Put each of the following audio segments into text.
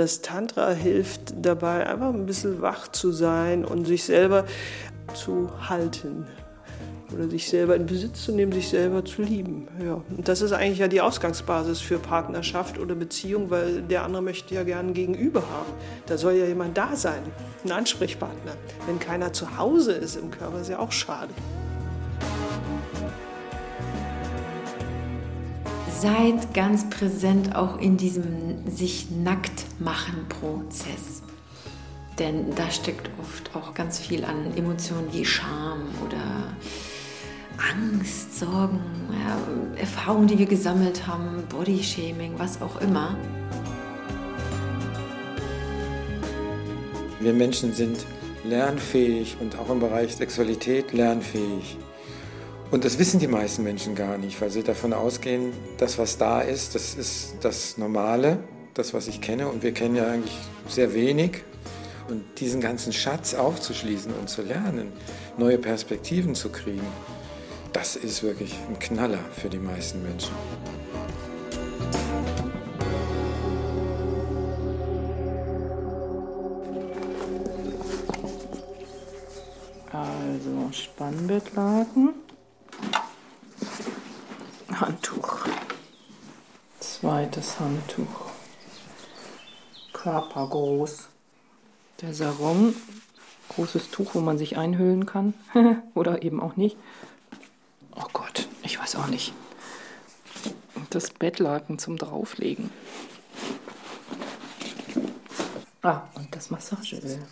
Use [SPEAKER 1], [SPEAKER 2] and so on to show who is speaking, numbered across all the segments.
[SPEAKER 1] Das Tantra hilft dabei, einfach ein bisschen wach zu sein und sich selber zu halten oder sich selber in Besitz zu nehmen, sich selber zu lieben. Ja. Und das ist eigentlich ja die Ausgangsbasis für Partnerschaft oder Beziehung, weil der andere möchte ja gerne ein Gegenüber haben. Da soll ja jemand da sein, ein Ansprechpartner. Wenn keiner zu Hause ist im Körper, ist ja auch schade.
[SPEAKER 2] Seid ganz präsent auch in diesem sich nackt machen Prozess. Denn da steckt oft auch ganz viel an Emotionen wie Scham oder Angst, Sorgen, ja, Erfahrungen, die wir gesammelt haben, Bodyshaming, was auch immer.
[SPEAKER 3] Wir Menschen sind lernfähig und auch im Bereich Sexualität lernfähig. Und das wissen die meisten Menschen gar nicht, weil sie davon ausgehen, das, was da ist, das ist das Normale, das, was ich kenne. Und wir kennen ja eigentlich sehr wenig. Und diesen ganzen Schatz aufzuschließen und zu lernen, neue Perspektiven zu kriegen, das ist wirklich ein Knaller für die meisten Menschen.
[SPEAKER 1] Also Spannbettlaken. Handtuch. Zweites Handtuch. Körpergroß. Der Sarong. Großes Tuch, wo man sich einhüllen kann. Oder eben auch nicht. Oh Gott, ich weiß auch nicht. Das Bettlaken zum Drauflegen. Ah, und das Massageöl.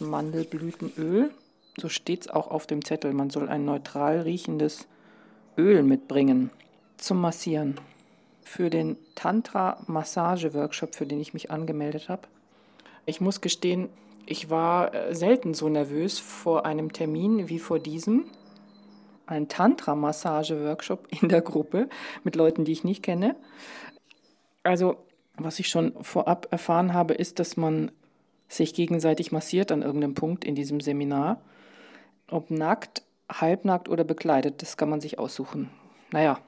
[SPEAKER 1] Mandelblütenöl so steht es auch auf dem Zettel. Man soll ein neutral riechendes Öl mitbringen zum Massieren. Für den Tantra-Massage-Workshop, für den ich mich angemeldet habe. Ich muss gestehen, ich war äh, selten so nervös vor einem Termin wie vor diesem. Ein Tantra-Massage-Workshop in der Gruppe mit Leuten, die ich nicht kenne. Also, was ich schon vorab erfahren habe, ist, dass man sich gegenseitig massiert an irgendeinem Punkt in diesem Seminar. Ob nackt, halbnackt oder bekleidet, das kann man sich aussuchen. Naja,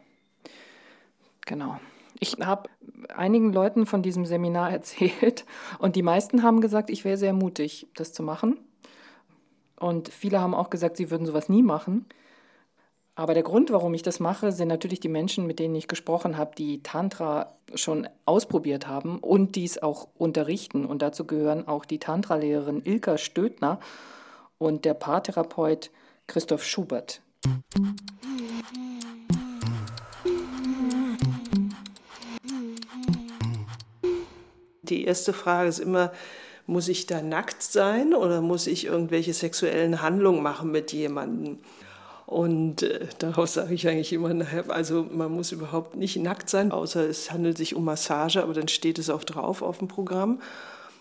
[SPEAKER 1] genau. Ich habe einigen Leuten von diesem Seminar erzählt und die meisten haben gesagt, ich wäre sehr mutig, das zu machen. Und viele haben auch gesagt, sie würden sowas nie machen. Aber der Grund, warum ich das mache, sind natürlich die Menschen, mit denen ich gesprochen habe, die Tantra schon ausprobiert haben und dies auch unterrichten. Und dazu gehören auch die Tantra-Lehrerin Ilka Stödner und der Paartherapeut Christoph Schubert. Die erste Frage ist immer, muss ich da nackt sein oder muss ich irgendwelche sexuellen Handlungen machen mit jemandem? Und äh, daraus sage ich eigentlich immer, also man muss überhaupt nicht nackt sein, außer es handelt sich um Massage, aber dann steht es auch drauf auf dem Programm.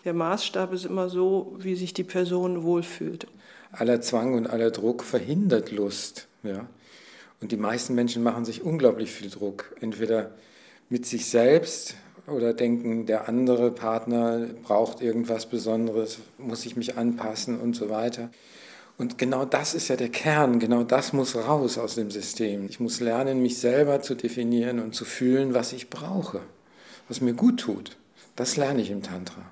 [SPEAKER 1] Der Maßstab ist immer so, wie sich die Person wohlfühlt
[SPEAKER 3] aller Zwang und aller Druck verhindert Lust. Ja? Und die meisten Menschen machen sich unglaublich viel Druck, entweder mit sich selbst oder denken, der andere Partner braucht irgendwas Besonderes, muss ich mich anpassen und so weiter. Und genau das ist ja der Kern, genau das muss raus aus dem System. Ich muss lernen, mich selber zu definieren und zu fühlen, was ich brauche, was mir gut tut. Das lerne ich im Tantra.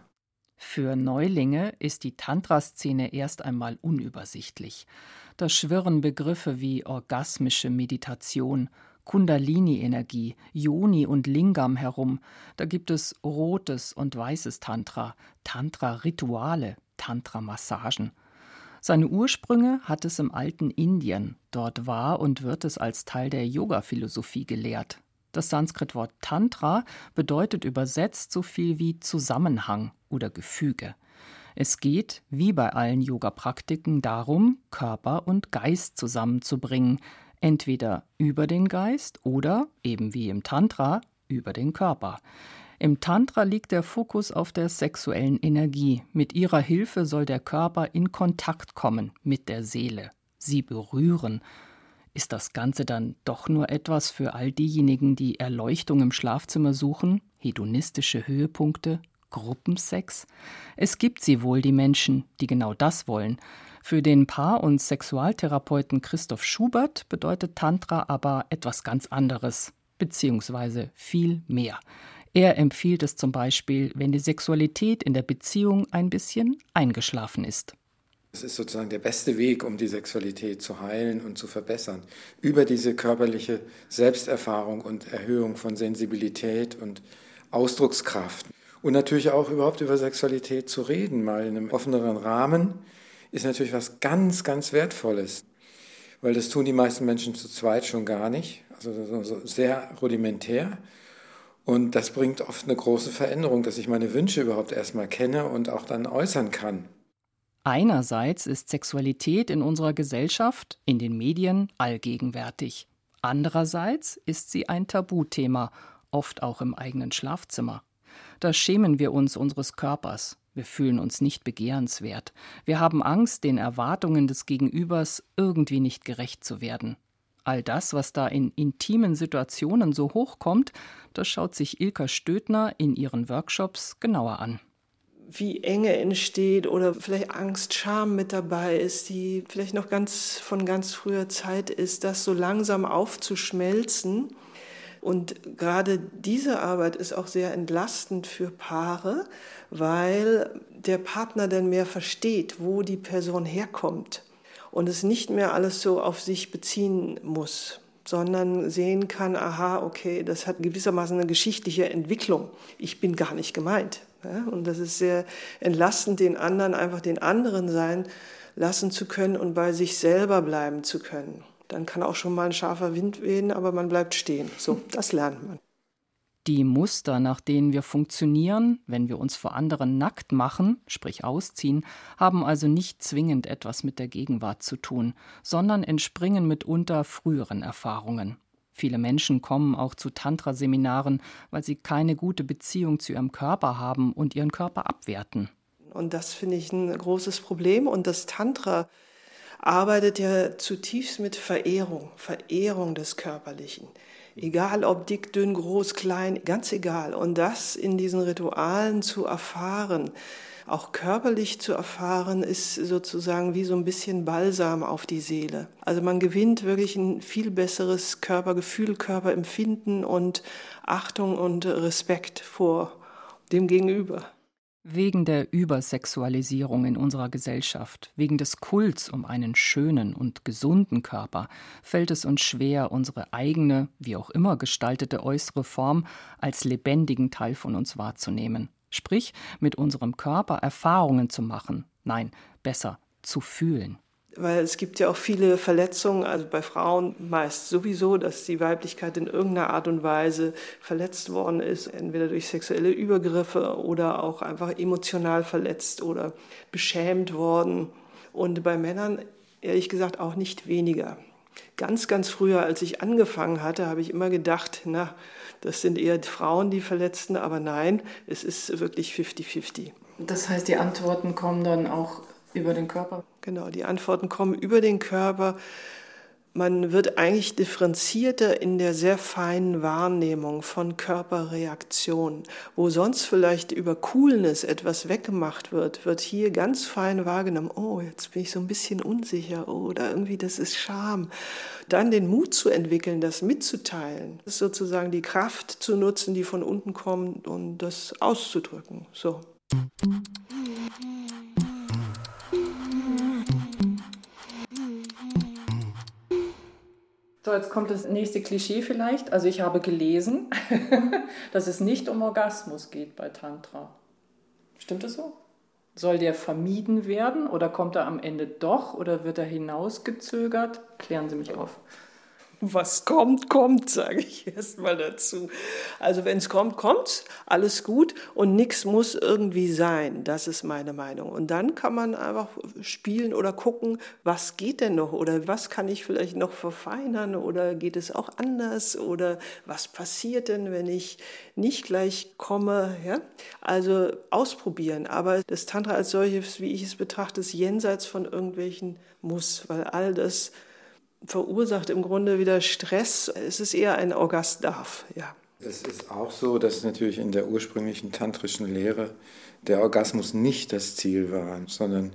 [SPEAKER 4] Für Neulinge ist die Tantra-Szene erst einmal unübersichtlich. Da schwirren Begriffe wie orgasmische Meditation, Kundalini-Energie, Yoni und Lingam herum. Da gibt es rotes und weißes Tantra, Tantra-Rituale, Tantra-Massagen. Seine Ursprünge hat es im alten Indien. Dort war und wird es als Teil der Yoga-Philosophie gelehrt. Das Sanskritwort Tantra bedeutet übersetzt so viel wie Zusammenhang oder Gefüge. Es geht, wie bei allen Yoga-Praktiken, darum, Körper und Geist zusammenzubringen, entweder über den Geist oder, eben wie im Tantra, über den Körper. Im Tantra liegt der Fokus auf der sexuellen Energie. Mit ihrer Hilfe soll der Körper in Kontakt kommen mit der Seele, sie berühren. Ist das Ganze dann doch nur etwas für all diejenigen, die Erleuchtung im Schlafzimmer suchen, hedonistische Höhepunkte, Gruppensex? Es gibt sie wohl, die Menschen, die genau das wollen. Für den Paar- und Sexualtherapeuten Christoph Schubert bedeutet Tantra aber etwas ganz anderes, beziehungsweise viel mehr. Er empfiehlt es zum Beispiel, wenn die Sexualität in der Beziehung ein bisschen eingeschlafen ist.
[SPEAKER 3] Es ist sozusagen der beste Weg, um die Sexualität zu heilen und zu verbessern. Über diese körperliche Selbsterfahrung und Erhöhung von Sensibilität und Ausdruckskraft. Und natürlich auch überhaupt über Sexualität zu reden, mal in einem offeneren Rahmen, ist natürlich was ganz, ganz Wertvolles. Weil das tun die meisten Menschen zu zweit schon gar nicht. Also sehr rudimentär. Und das bringt oft eine große Veränderung, dass ich meine Wünsche überhaupt erstmal kenne und auch dann äußern kann.
[SPEAKER 4] Einerseits ist Sexualität in unserer Gesellschaft, in den Medien allgegenwärtig. Andererseits ist sie ein Tabuthema, oft auch im eigenen Schlafzimmer. Da schämen wir uns unseres Körpers. Wir fühlen uns nicht begehrenswert. Wir haben Angst, den Erwartungen des Gegenübers irgendwie nicht gerecht zu werden. All das, was da in intimen Situationen so hochkommt, das schaut sich Ilka Stödner in ihren Workshops genauer an
[SPEAKER 1] wie Enge entsteht oder vielleicht Angst, Scham mit dabei ist, die vielleicht noch ganz von ganz früher Zeit ist, das so langsam aufzuschmelzen. Und gerade diese Arbeit ist auch sehr entlastend für Paare, weil der Partner dann mehr versteht, wo die Person herkommt und es nicht mehr alles so auf sich beziehen muss sondern sehen kann, aha, okay, das hat gewissermaßen eine geschichtliche Entwicklung. Ich bin gar nicht gemeint. Ja? Und das ist sehr entlastend, den anderen einfach den anderen sein lassen zu können und bei sich selber bleiben zu können. Dann kann auch schon mal ein scharfer Wind wehen, aber man bleibt stehen. So, das lernt man.
[SPEAKER 4] Die Muster, nach denen wir funktionieren, wenn wir uns vor anderen nackt machen, sprich ausziehen, haben also nicht zwingend etwas mit der Gegenwart zu tun, sondern entspringen mitunter früheren Erfahrungen. Viele Menschen kommen auch zu Tantra-Seminaren, weil sie keine gute Beziehung zu ihrem Körper haben und ihren Körper abwerten.
[SPEAKER 1] Und das finde ich ein großes Problem. Und das Tantra arbeitet ja zutiefst mit Verehrung, Verehrung des Körperlichen. Egal ob dick, dünn, groß, klein, ganz egal. Und das in diesen Ritualen zu erfahren, auch körperlich zu erfahren, ist sozusagen wie so ein bisschen Balsam auf die Seele. Also man gewinnt wirklich ein viel besseres Körpergefühl, Körperempfinden und Achtung und Respekt vor dem Gegenüber.
[SPEAKER 4] Wegen der Übersexualisierung in unserer Gesellschaft, wegen des Kults um einen schönen und gesunden Körper, fällt es uns schwer, unsere eigene, wie auch immer gestaltete äußere Form als lebendigen Teil von uns wahrzunehmen sprich mit unserem Körper Erfahrungen zu machen. Nein, besser zu fühlen.
[SPEAKER 1] Weil es gibt ja auch viele Verletzungen, also bei Frauen meist sowieso, dass die Weiblichkeit in irgendeiner Art und Weise verletzt worden ist, entweder durch sexuelle Übergriffe oder auch einfach emotional verletzt oder beschämt worden. Und bei Männern ehrlich gesagt auch nicht weniger. Ganz, ganz früher, als ich angefangen hatte, habe ich immer gedacht, na, das sind eher Frauen, die Verletzten, aber nein, es ist wirklich 50-50.
[SPEAKER 5] Das heißt, die Antworten kommen dann auch über den Körper?
[SPEAKER 1] Genau, die Antworten kommen über den Körper man wird eigentlich differenzierter in der sehr feinen Wahrnehmung von Körperreaktionen. Wo sonst vielleicht über Coolness etwas weggemacht wird, wird hier ganz fein wahrgenommen, oh, jetzt bin ich so ein bisschen unsicher, oh, oder irgendwie das ist Scham. Dann den Mut zu entwickeln, das mitzuteilen, das ist sozusagen die Kraft zu nutzen, die von unten kommt und das auszudrücken. So.
[SPEAKER 5] So, jetzt kommt das nächste Klischee vielleicht. Also ich habe gelesen, dass es nicht um Orgasmus geht bei Tantra. Stimmt das so? Soll der vermieden werden oder kommt er am Ende doch oder wird er hinausgezögert? Klären Sie mich auf.
[SPEAKER 1] Was kommt, kommt, sage ich erst mal dazu. Also wenn es kommt, kommt, alles gut und nichts muss irgendwie sein. Das ist meine Meinung. Und dann kann man einfach spielen oder gucken, was geht denn noch oder was kann ich vielleicht noch verfeinern oder geht es auch anders oder was passiert denn, wenn ich nicht gleich komme. Ja? Also ausprobieren. Aber das Tantra als solches, wie ich es betrachte, ist jenseits von irgendwelchen Muss, weil all das verursacht im Grunde wieder Stress. Es ist eher ein Orgasdarf, ja.
[SPEAKER 3] Es ist auch so, dass natürlich in der ursprünglichen tantrischen Lehre der Orgasmus nicht das Ziel war, sondern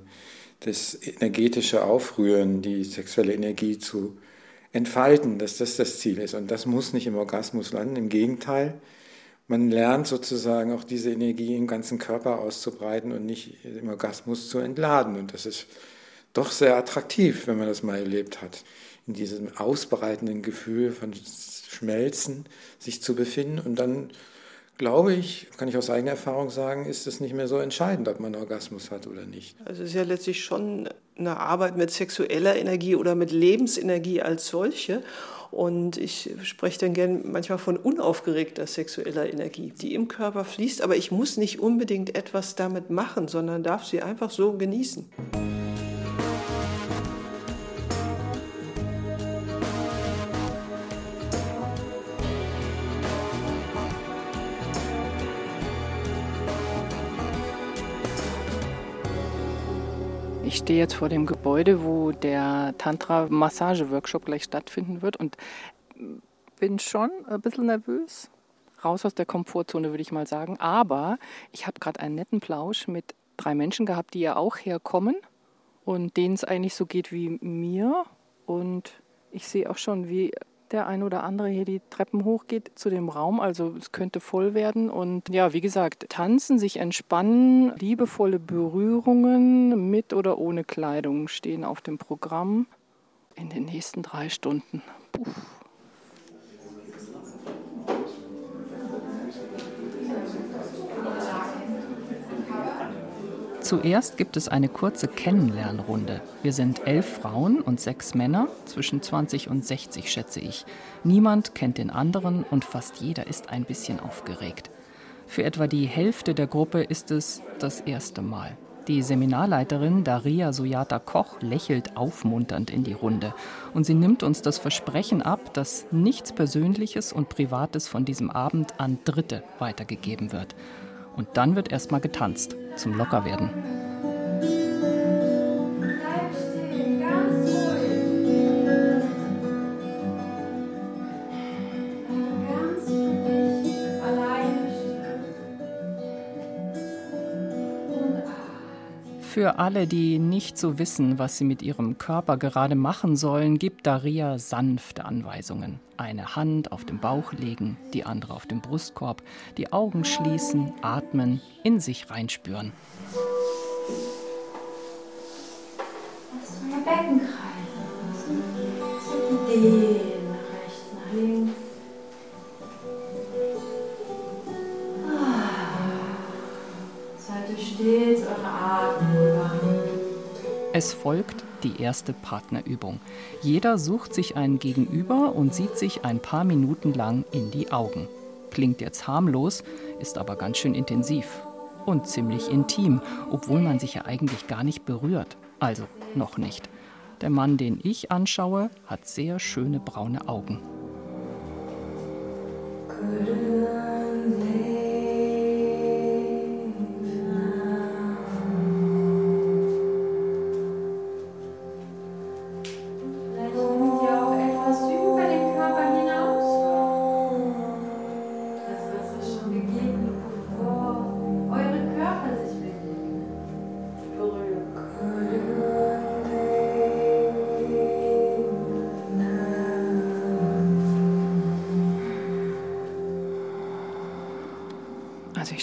[SPEAKER 3] das energetische Aufrühren, die sexuelle Energie zu entfalten, dass das das Ziel ist. Und das muss nicht im Orgasmus landen. Im Gegenteil, man lernt sozusagen auch diese Energie im ganzen Körper auszubreiten und nicht im Orgasmus zu entladen. Und das ist doch sehr attraktiv, wenn man das mal erlebt hat in diesem ausbreitenden Gefühl von Schmelzen sich zu befinden. Und dann glaube ich, kann ich aus eigener Erfahrung sagen, ist es nicht mehr so entscheidend, ob man Orgasmus hat oder nicht.
[SPEAKER 1] Also es ist ja letztlich schon eine Arbeit mit sexueller Energie oder mit Lebensenergie als solche. Und ich spreche dann gern manchmal von unaufgeregter sexueller Energie, die im Körper fließt. Aber ich muss nicht unbedingt etwas damit machen, sondern darf sie einfach so genießen.
[SPEAKER 5] Stehe jetzt vor dem Gebäude, wo der Tantra-Massage-Workshop gleich stattfinden wird und bin schon ein bisschen nervös. Raus aus der Komfortzone, würde ich mal sagen. Aber ich habe gerade einen netten Plausch mit drei Menschen gehabt, die ja auch herkommen und denen es eigentlich so geht wie mir. Und ich sehe auch schon, wie der ein oder andere hier die Treppen hochgeht zu dem Raum. Also es könnte voll werden. Und ja, wie gesagt, tanzen, sich entspannen, liebevolle Berührungen mit oder ohne Kleidung stehen auf dem Programm in den nächsten drei Stunden. Puh.
[SPEAKER 4] Zuerst gibt es eine kurze Kennenlernrunde. Wir sind elf Frauen und sechs Männer, zwischen 20 und 60 schätze ich. Niemand kennt den anderen und fast jeder ist ein bisschen aufgeregt. Für etwa die Hälfte der Gruppe ist es das erste Mal. Die Seminarleiterin Daria Sujata Koch lächelt aufmunternd in die Runde und sie nimmt uns das Versprechen ab, dass nichts Persönliches und Privates von diesem Abend an Dritte weitergegeben wird. Und dann wird erstmal getanzt zum Lockerwerden. Für alle, die nicht so wissen, was sie mit ihrem Körper gerade machen sollen, gibt Daria sanfte Anweisungen. Eine Hand auf den Bauch legen, die andere auf den Brustkorb, die Augen schließen, atmen, in sich reinspüren.
[SPEAKER 2] Lass mal Becken kreisen.
[SPEAKER 4] Es folgt die erste Partnerübung. Jeder sucht sich einen Gegenüber und sieht sich ein paar Minuten lang in die Augen. Klingt jetzt harmlos, ist aber ganz schön intensiv und ziemlich intim, obwohl man sich ja eigentlich gar nicht berührt. Also noch nicht. Der Mann, den ich anschaue, hat sehr schöne braune Augen.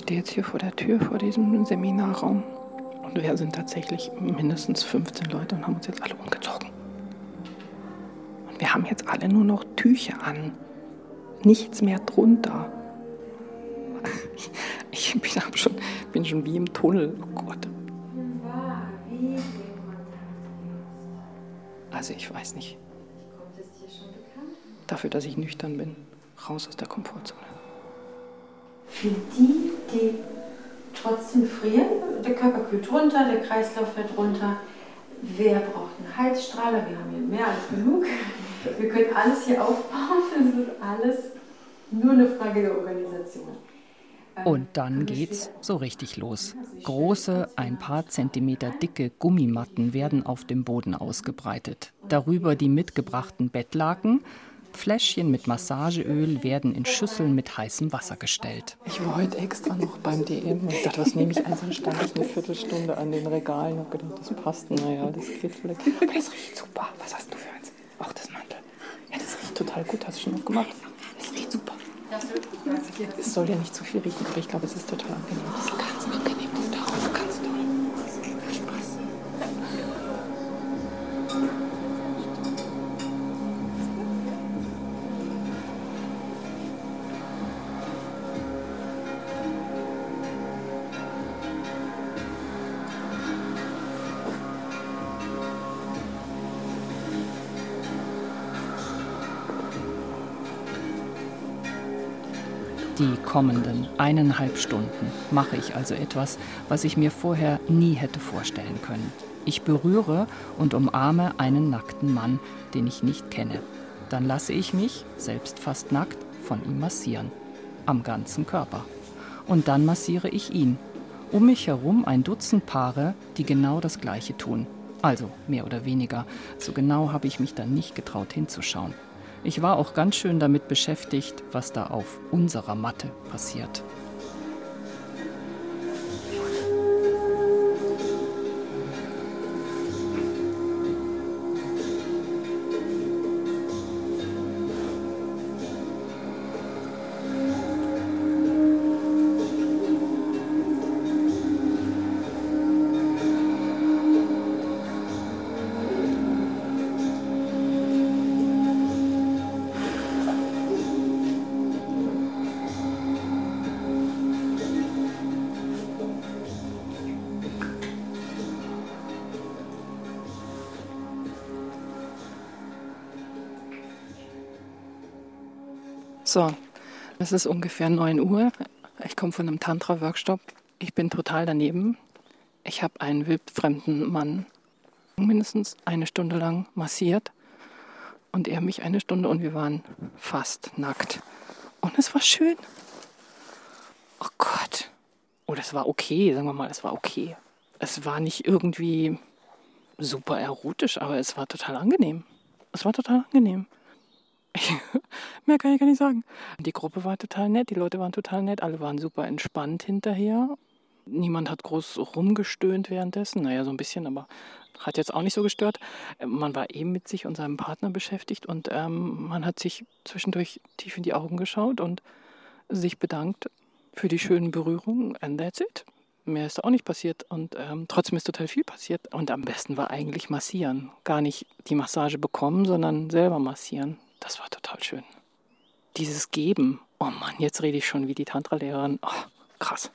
[SPEAKER 5] Stehe jetzt hier vor der Tür, vor diesem Seminarraum. Und wir sind tatsächlich mindestens 15 Leute und haben uns jetzt alle umgezogen. Und wir haben jetzt alle nur noch Tücher an. Nichts mehr drunter. Ich bin, schon, bin schon wie im Tunnel. Oh Gott. Also ich weiß nicht.
[SPEAKER 4] Dafür, dass ich nüchtern bin. Raus aus der Komfortzone.
[SPEAKER 2] Für die, die trotzdem frieren, der Körper kühlt runter, der Kreislauf fällt runter. Wer braucht einen Heizstrahler? Wir haben hier mehr als genug. Wir können alles hier aufbauen. Das ist alles nur eine Frage der Organisation.
[SPEAKER 6] Und dann geht's so richtig los. Große, ein paar Zentimeter dicke Gummimatten werden auf dem Boden ausgebreitet. Darüber die mitgebrachten Bettlaken. Fläschchen mit Massageöl werden in Schüsseln mit heißem Wasser gestellt.
[SPEAKER 4] Ich war heute extra noch beim DM und dachte, was nehme ich eins? Dann stand ich eine Viertelstunde an den Regalen und habe gedacht, das passt, naja, das geht vielleicht. Aber das riecht super. Was hast du für eins? Auch das Mantel. Ja, das riecht total gut. Hast du schon aufgemacht? Das riecht super. Es soll ja nicht zu viel riechen, aber ich glaube, es ist total angenehm. Das ist ganz angenehm,
[SPEAKER 6] Die kommenden eineinhalb Stunden mache ich also etwas, was ich mir vorher nie hätte vorstellen können. Ich berühre und umarme einen nackten Mann, den ich nicht kenne. Dann lasse ich mich, selbst fast nackt, von ihm massieren. Am ganzen Körper. Und dann massiere ich ihn. Um mich herum ein Dutzend Paare, die genau das Gleiche tun. Also mehr oder weniger. So genau habe ich mich dann nicht getraut hinzuschauen. Ich war auch ganz schön damit beschäftigt, was da auf unserer Matte passiert.
[SPEAKER 4] So, es ist ungefähr 9 Uhr. Ich komme von einem Tantra-Workshop. Ich bin total daneben. Ich habe einen wildfremden Mann mindestens eine Stunde lang massiert und er mich eine Stunde und wir waren fast nackt. Und es war schön. Oh Gott. Oder es war okay, sagen wir mal, es war okay. Es war nicht irgendwie super erotisch, aber es war total angenehm. Es war total angenehm. Mehr kann ich gar nicht sagen. Die Gruppe war total nett, die Leute waren total nett, alle waren super entspannt hinterher. Niemand hat groß rumgestöhnt währenddessen. Naja, so ein bisschen, aber hat jetzt auch nicht so gestört. Man war eben mit sich und seinem Partner beschäftigt und ähm, man hat sich zwischendurch tief in die Augen geschaut und sich bedankt für die schönen Berührungen. And that's it. Mehr ist auch nicht passiert und ähm, trotzdem ist total viel passiert. Und am besten war eigentlich massieren. Gar nicht die Massage bekommen, sondern selber massieren. Das war total schön. Dieses Geben. Oh Mann, jetzt rede ich schon wie die Tantra-Lehrerin. Oh, krass.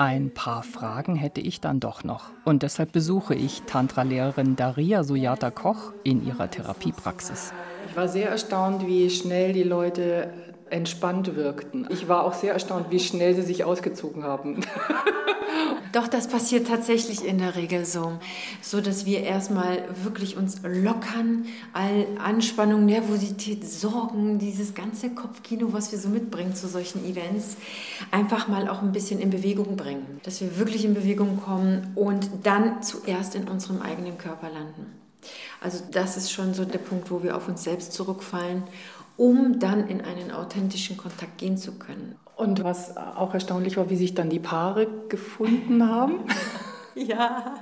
[SPEAKER 6] Ein paar Fragen hätte ich dann doch noch. Und deshalb besuche ich Tantra-Lehrerin Daria Sujata Koch in ihrer Therapiepraxis.
[SPEAKER 4] Ich war sehr erstaunt, wie schnell die Leute entspannt wirkten. Ich war auch sehr erstaunt, wie schnell sie sich ausgezogen haben.
[SPEAKER 2] Doch, das passiert tatsächlich in der Regel so, so dass wir erstmal wirklich uns lockern, all Anspannung, Nervosität, Sorgen, dieses ganze Kopfkino, was wir so mitbringen zu solchen Events, einfach mal auch ein bisschen in Bewegung bringen, dass wir wirklich in Bewegung kommen und dann zuerst in unserem eigenen Körper landen. Also das ist schon so der Punkt, wo wir auf uns selbst zurückfallen um dann in einen authentischen Kontakt gehen zu können.
[SPEAKER 4] Und was auch erstaunlich war, wie sich dann die Paare gefunden haben.
[SPEAKER 2] ja.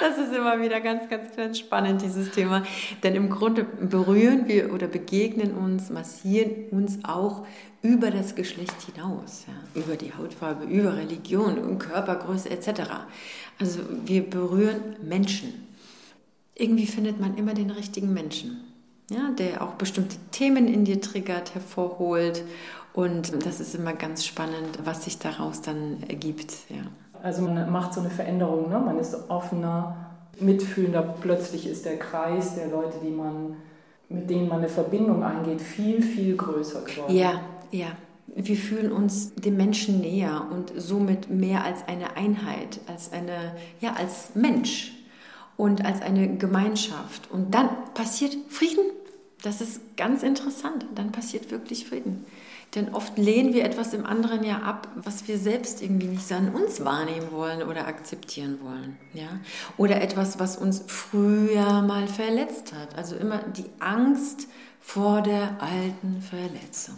[SPEAKER 2] Das ist immer wieder ganz, ganz, ganz spannend, dieses Thema. Denn im Grunde berühren wir oder begegnen uns, massieren uns auch über das Geschlecht hinaus, ja? über die Hautfarbe, über Religion, Körpergröße etc. Also wir berühren Menschen. Irgendwie findet man immer den richtigen Menschen, ja, der auch bestimmte Themen in dir triggert, hervorholt. Und das ist immer ganz spannend, was sich daraus dann ergibt. Ja.
[SPEAKER 5] Also man macht so eine Veränderung, ne? man ist offener, mitfühlender. Plötzlich ist der Kreis der Leute, die man, mit denen man eine Verbindung eingeht, viel, viel größer geworden.
[SPEAKER 2] Ja, ja. Wir fühlen uns dem Menschen näher und somit mehr als eine Einheit, als eine, ja, als Mensch und als eine Gemeinschaft. Und dann passiert Frieden. Das ist ganz interessant. Dann passiert wirklich Frieden. Denn oft lehnen wir etwas im anderen ja ab, was wir selbst irgendwie nicht an uns wahrnehmen wollen oder akzeptieren wollen. Ja? Oder etwas, was uns früher mal verletzt hat. Also immer die Angst vor der alten Verletzung.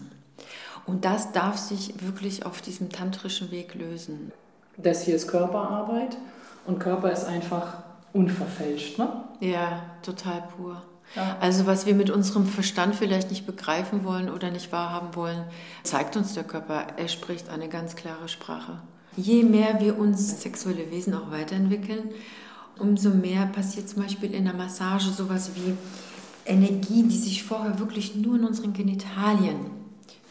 [SPEAKER 2] Und das darf sich wirklich auf diesem tantrischen Weg lösen.
[SPEAKER 5] Das hier ist Körperarbeit und Körper ist einfach unverfälscht, ne?
[SPEAKER 2] Ja, total pur. Also was wir mit unserem Verstand vielleicht nicht begreifen wollen oder nicht wahrhaben wollen, zeigt uns der Körper. Er spricht eine ganz klare Sprache. Je mehr wir uns sexuelle Wesen auch weiterentwickeln, umso mehr passiert zum Beispiel in der Massage sowas wie Energie, die sich vorher wirklich nur in unseren Genitalien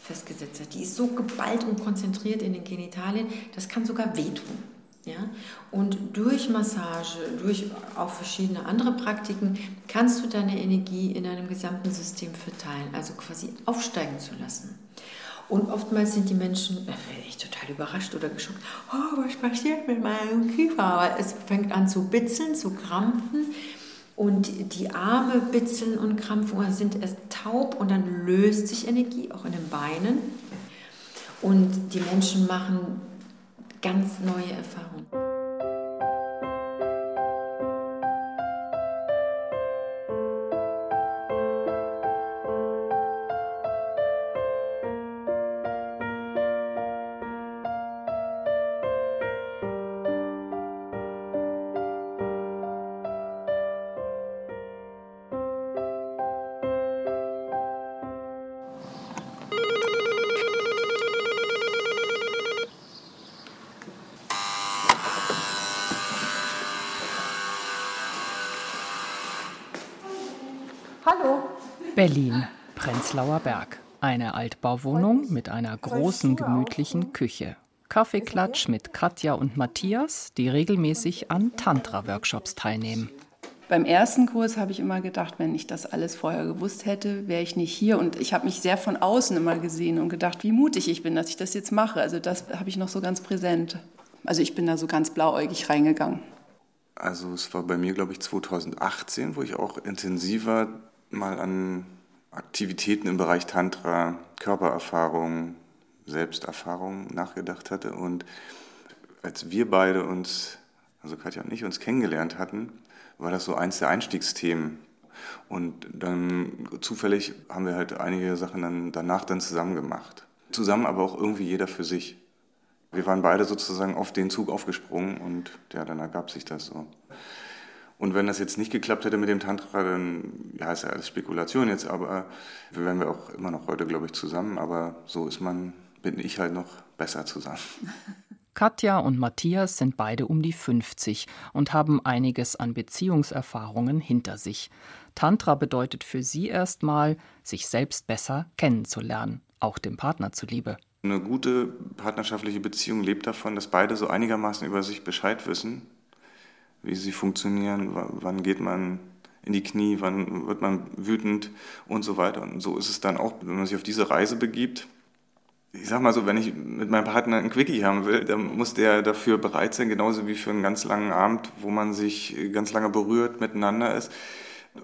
[SPEAKER 2] festgesetzt hat. Die ist so geballt und konzentriert in den Genitalien, das kann sogar wehtun. Ja? Und durch Massage, durch auch verschiedene andere Praktiken, kannst du deine Energie in deinem gesamten System verteilen, also quasi aufsteigen zu lassen. Und oftmals sind die Menschen äh, echt total überrascht oder geschockt. Oh, was passiert mit meinem Kiefer? Es fängt an zu bitzeln, zu krampfen. Und die Arme bitzeln und krampfen oder sind erst taub und dann löst sich Energie auch in den Beinen. Und die Menschen machen ganz neue Erfahrungen.
[SPEAKER 4] Berlin, Prenzlauer Berg. Eine Altbauwohnung mit einer großen, gemütlichen Küche. Kaffeeklatsch mit Katja und Matthias, die regelmäßig an Tantra-Workshops teilnehmen.
[SPEAKER 7] Beim ersten Kurs habe ich immer gedacht, wenn ich das alles vorher gewusst hätte, wäre ich nicht hier. Und ich habe mich sehr von außen immer gesehen und gedacht, wie mutig ich bin, dass ich das jetzt mache. Also das habe ich noch so ganz präsent. Also ich bin da so ganz blauäugig reingegangen.
[SPEAKER 8] Also es war bei mir, glaube ich, 2018, wo ich auch intensiver mal an Aktivitäten im Bereich Tantra, Körpererfahrung, Selbsterfahrung nachgedacht hatte. Und als wir beide uns, also Katja und ich, uns kennengelernt hatten, war das so eins der Einstiegsthemen. Und dann zufällig haben wir halt einige Sachen dann danach dann zusammen gemacht. Zusammen, aber auch irgendwie jeder für sich. Wir waren beide sozusagen auf den Zug aufgesprungen und ja, dann ergab sich das so. Und wenn das jetzt nicht geklappt hätte mit dem Tantra, dann ja, ist ja alles Spekulation jetzt, aber wir wären wir auch immer noch heute, glaube ich, zusammen. Aber so ist man, bin ich halt noch besser zusammen.
[SPEAKER 4] Katja und Matthias sind beide um die 50 und haben einiges an Beziehungserfahrungen hinter sich. Tantra bedeutet für sie erstmal, sich selbst besser kennenzulernen, auch dem Partner zuliebe.
[SPEAKER 8] Eine gute partnerschaftliche Beziehung lebt davon, dass beide so einigermaßen über sich Bescheid wissen wie sie funktionieren, wann geht man in die Knie, wann wird man wütend und so weiter. Und so ist es dann auch, wenn man sich auf diese Reise begibt. Ich sag mal so, wenn ich mit meinem Partner ein Quickie haben will, dann muss der dafür bereit sein, genauso wie für einen ganz langen Abend, wo man sich ganz lange berührt, miteinander ist.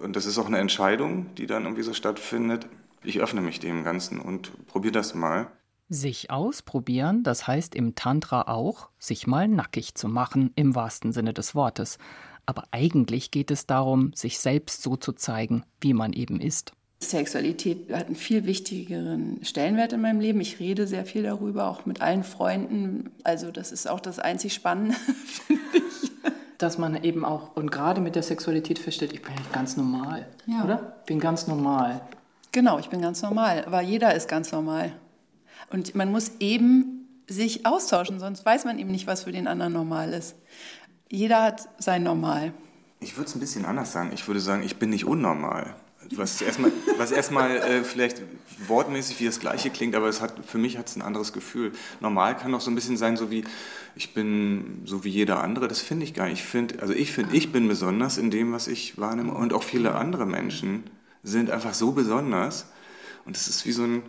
[SPEAKER 8] Und das ist auch eine Entscheidung, die dann irgendwie so stattfindet. Ich öffne mich dem Ganzen und probiere das mal.
[SPEAKER 4] Sich ausprobieren, das heißt im Tantra auch, sich mal nackig zu machen, im wahrsten Sinne des Wortes. Aber eigentlich geht es darum, sich selbst so zu zeigen, wie man eben ist.
[SPEAKER 7] Sexualität hat einen viel wichtigeren Stellenwert in meinem Leben. Ich rede sehr viel darüber, auch mit allen Freunden. Also das ist auch das einzig Spannende, finde ich.
[SPEAKER 5] dass man eben auch, und gerade mit der Sexualität feststellt, ich bin eigentlich ganz normal, ja. oder? Bin ganz normal.
[SPEAKER 7] Genau, ich bin ganz normal, aber jeder ist ganz normal. Und man muss eben sich austauschen, sonst weiß man eben nicht, was für den anderen normal ist. Jeder hat sein Normal.
[SPEAKER 8] Ich würde es ein bisschen anders sagen. Ich würde sagen, ich bin nicht unnormal. Was erstmal, was erstmal äh, vielleicht wortmäßig wie das Gleiche klingt, aber es hat, für mich hat es ein anderes Gefühl. Normal kann auch so ein bisschen sein, so wie ich bin so wie jeder andere. Das finde ich gar nicht. Ich finde, also ich finde, ich bin besonders in dem, was ich wahrnehme. Und auch viele andere Menschen sind einfach so besonders. Und es ist wie so ein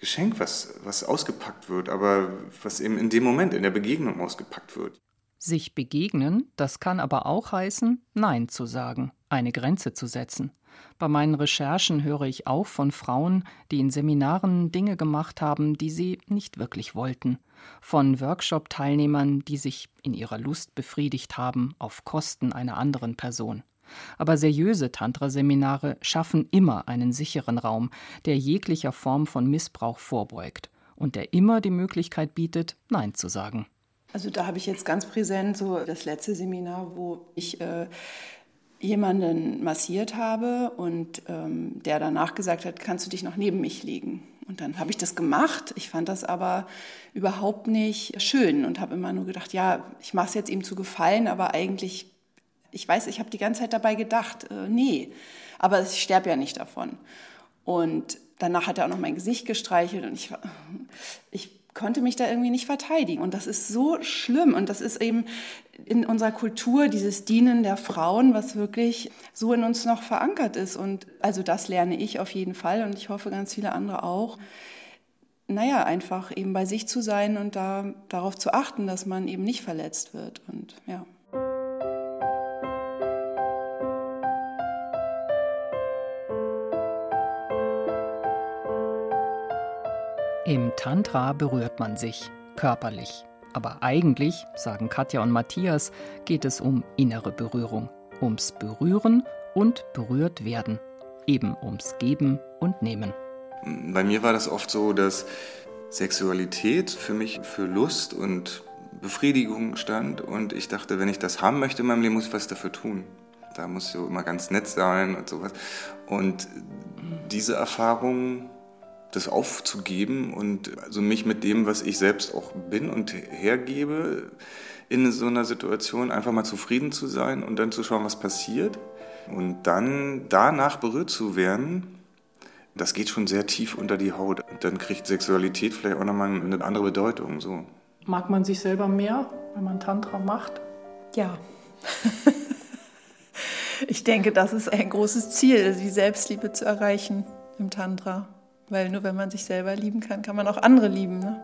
[SPEAKER 8] Geschenk, was, was ausgepackt wird, aber was eben in dem Moment, in der Begegnung ausgepackt wird.
[SPEAKER 4] Sich begegnen, das kann aber auch heißen, Nein zu sagen, eine Grenze zu setzen. Bei meinen Recherchen höre ich auch von Frauen, die in Seminaren Dinge gemacht haben, die sie nicht wirklich wollten, von Workshop-Teilnehmern, die sich in ihrer Lust befriedigt haben auf Kosten einer anderen Person. Aber seriöse Tantra-Seminare schaffen immer einen sicheren Raum, der jeglicher Form von Missbrauch vorbeugt und der immer die Möglichkeit bietet, Nein zu sagen.
[SPEAKER 7] Also da habe ich jetzt ganz präsent so das letzte Seminar, wo ich äh, jemanden massiert habe und ähm, der danach gesagt hat, kannst du dich noch neben mich legen? Und dann habe ich das gemacht. Ich fand das aber überhaupt nicht schön und habe immer nur gedacht, ja, ich mache es jetzt ihm zu gefallen, aber eigentlich, ich weiß, ich habe die ganze Zeit dabei gedacht, äh, nee, aber ich sterbe ja nicht davon. Und danach hat er auch noch mein Gesicht gestreichelt und ich, ich konnte mich da irgendwie nicht verteidigen. Und das ist so schlimm. Und das ist eben in unserer Kultur dieses Dienen der Frauen, was wirklich so in uns noch verankert ist. Und also das lerne ich auf jeden Fall und ich hoffe ganz viele andere auch. Naja, einfach eben bei sich zu sein und da, darauf zu achten, dass man eben nicht verletzt wird. Und ja.
[SPEAKER 4] Im Tantra berührt man sich körperlich. Aber eigentlich, sagen Katja und Matthias, geht es um innere Berührung, ums Berühren und berührt werden, eben ums Geben und Nehmen.
[SPEAKER 8] Bei mir war das oft so, dass Sexualität für mich für Lust und Befriedigung stand und ich dachte, wenn ich das haben möchte in meinem Leben, muss ich was dafür tun. Da muss ich so immer ganz nett sein und sowas. Und diese Erfahrung das aufzugeben und also mich mit dem, was ich selbst auch bin und hergebe, in so einer Situation einfach mal zufrieden zu sein und dann zu schauen, was passiert. Und dann danach berührt zu werden, das geht schon sehr tief unter die Haut. Und dann kriegt Sexualität vielleicht auch nochmal eine andere Bedeutung. So.
[SPEAKER 5] Mag man sich selber mehr, wenn man Tantra macht?
[SPEAKER 7] Ja. ich denke, das ist ein großes Ziel, die Selbstliebe zu erreichen im Tantra. Weil nur wenn man sich selber lieben kann, kann man auch andere lieben. Ne?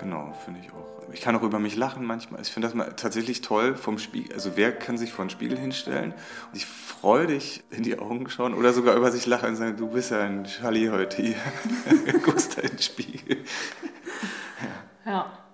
[SPEAKER 8] Genau, finde ich auch. Ich kann auch über mich lachen manchmal. Ich finde das mal tatsächlich toll vom Spiegel. Also wer kann sich vor den Spiegel hinstellen und sich freudig in die Augen schauen oder sogar über sich lachen und sagen, du bist ja ein Charlie heute hier. Guckst da in den Spiegel.
[SPEAKER 5] ja. ja.